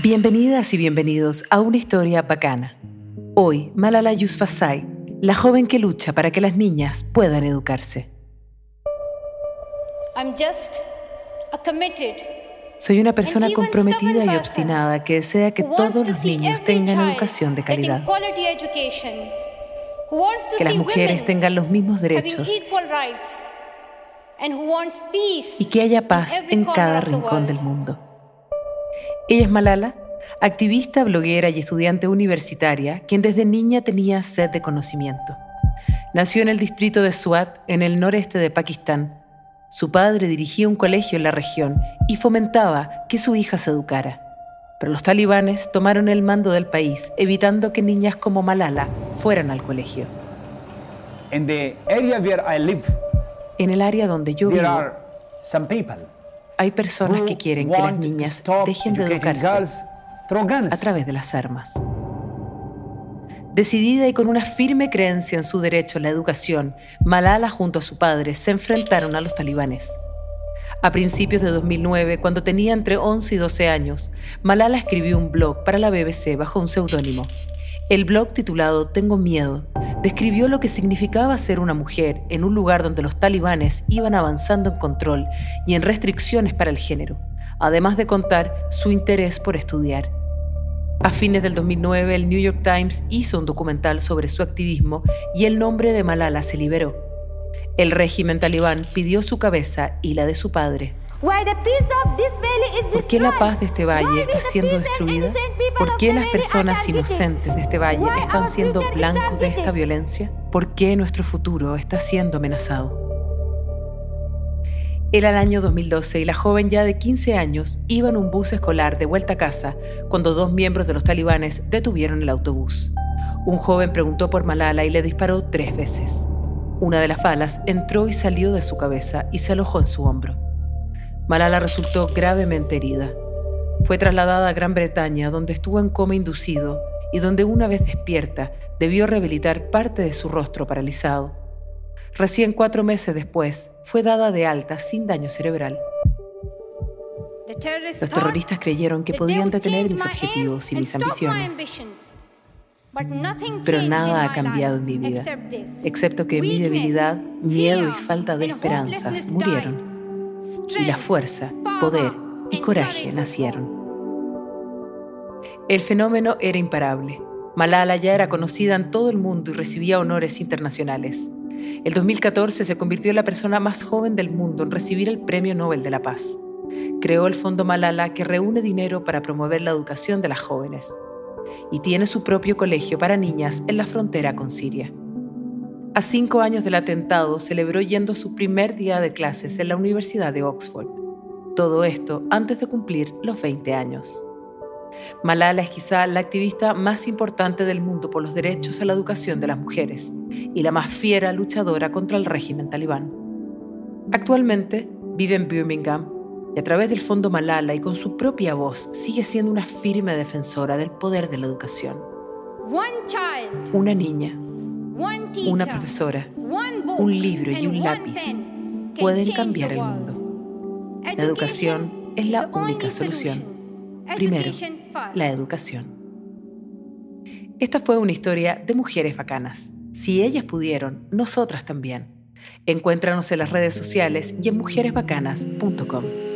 Bienvenidas y bienvenidos a una historia bacana. Hoy, Malala Yousafzai, la joven que lucha para que las niñas puedan educarse. Soy una persona comprometida y obstinada que desea que todos los niños tengan educación de calidad. Que las mujeres tengan los mismos derechos y que haya paz en cada rincón del mundo. Ella es Malala, activista, bloguera y estudiante universitaria, quien desde niña tenía sed de conocimiento. Nació en el distrito de Swat, en el noreste de Pakistán. Su padre dirigía un colegio en la región y fomentaba que su hija se educara. Pero los talibanes tomaron el mando del país, evitando que niñas como Malala fueran al colegio. en el área donde yo vivo, hay personas que quieren que las niñas dejen de educarse a través de las armas. Decidida y con una firme creencia en su derecho a la educación, Malala junto a su padre se enfrentaron a los talibanes. A principios de 2009, cuando tenía entre 11 y 12 años, Malala escribió un blog para la BBC bajo un seudónimo. El blog titulado Tengo miedo describió lo que significaba ser una mujer en un lugar donde los talibanes iban avanzando en control y en restricciones para el género, además de contar su interés por estudiar. A fines del 2009, el New York Times hizo un documental sobre su activismo y el nombre de Malala se liberó. El régimen talibán pidió su cabeza y la de su padre. ¿Por qué la paz de este valle está siendo destruida? ¿Por qué las personas inocentes de este valle están siendo blancos de esta violencia? ¿Por qué nuestro futuro está siendo amenazado? Era el año 2012 y la joven ya de 15 años iba en un bus escolar de vuelta a casa cuando dos miembros de los talibanes detuvieron el autobús. Un joven preguntó por Malala y le disparó tres veces. Una de las balas entró y salió de su cabeza y se alojó en su hombro. Malala resultó gravemente herida. Fue trasladada a Gran Bretaña, donde estuvo en coma inducido y donde una vez despierta debió rehabilitar parte de su rostro paralizado. Recién cuatro meses después, fue dada de alta sin daño cerebral. Los terroristas creyeron que podían detener mis objetivos y mis ambiciones. Pero nada ha cambiado en mi vida, excepto que mi debilidad, miedo y falta de esperanzas murieron y la fuerza, poder y coraje nacieron. El fenómeno era imparable. Malala ya era conocida en todo el mundo y recibía honores internacionales. El 2014 se convirtió en la persona más joven del mundo en recibir el Premio Nobel de la Paz. Creó el Fondo Malala que reúne dinero para promover la educación de las jóvenes. Y tiene su propio colegio para niñas en la frontera con Siria. A cinco años del atentado, celebró yendo su primer día de clases en la Universidad de Oxford. Todo esto antes de cumplir los 20 años. Malala es quizá la activista más importante del mundo por los derechos a la educación de las mujeres y la más fiera luchadora contra el régimen talibán. Actualmente vive en Birmingham y a través del Fondo Malala y con su propia voz sigue siendo una firme defensora del poder de la educación. Una niña una profesora, un libro y un lápiz pueden cambiar el mundo. La educación es la única solución. Primero, la educación. Esta fue una historia de mujeres bacanas. Si ellas pudieron, nosotras también. Encuéntranos en las redes sociales y en mujeresbacanas.com.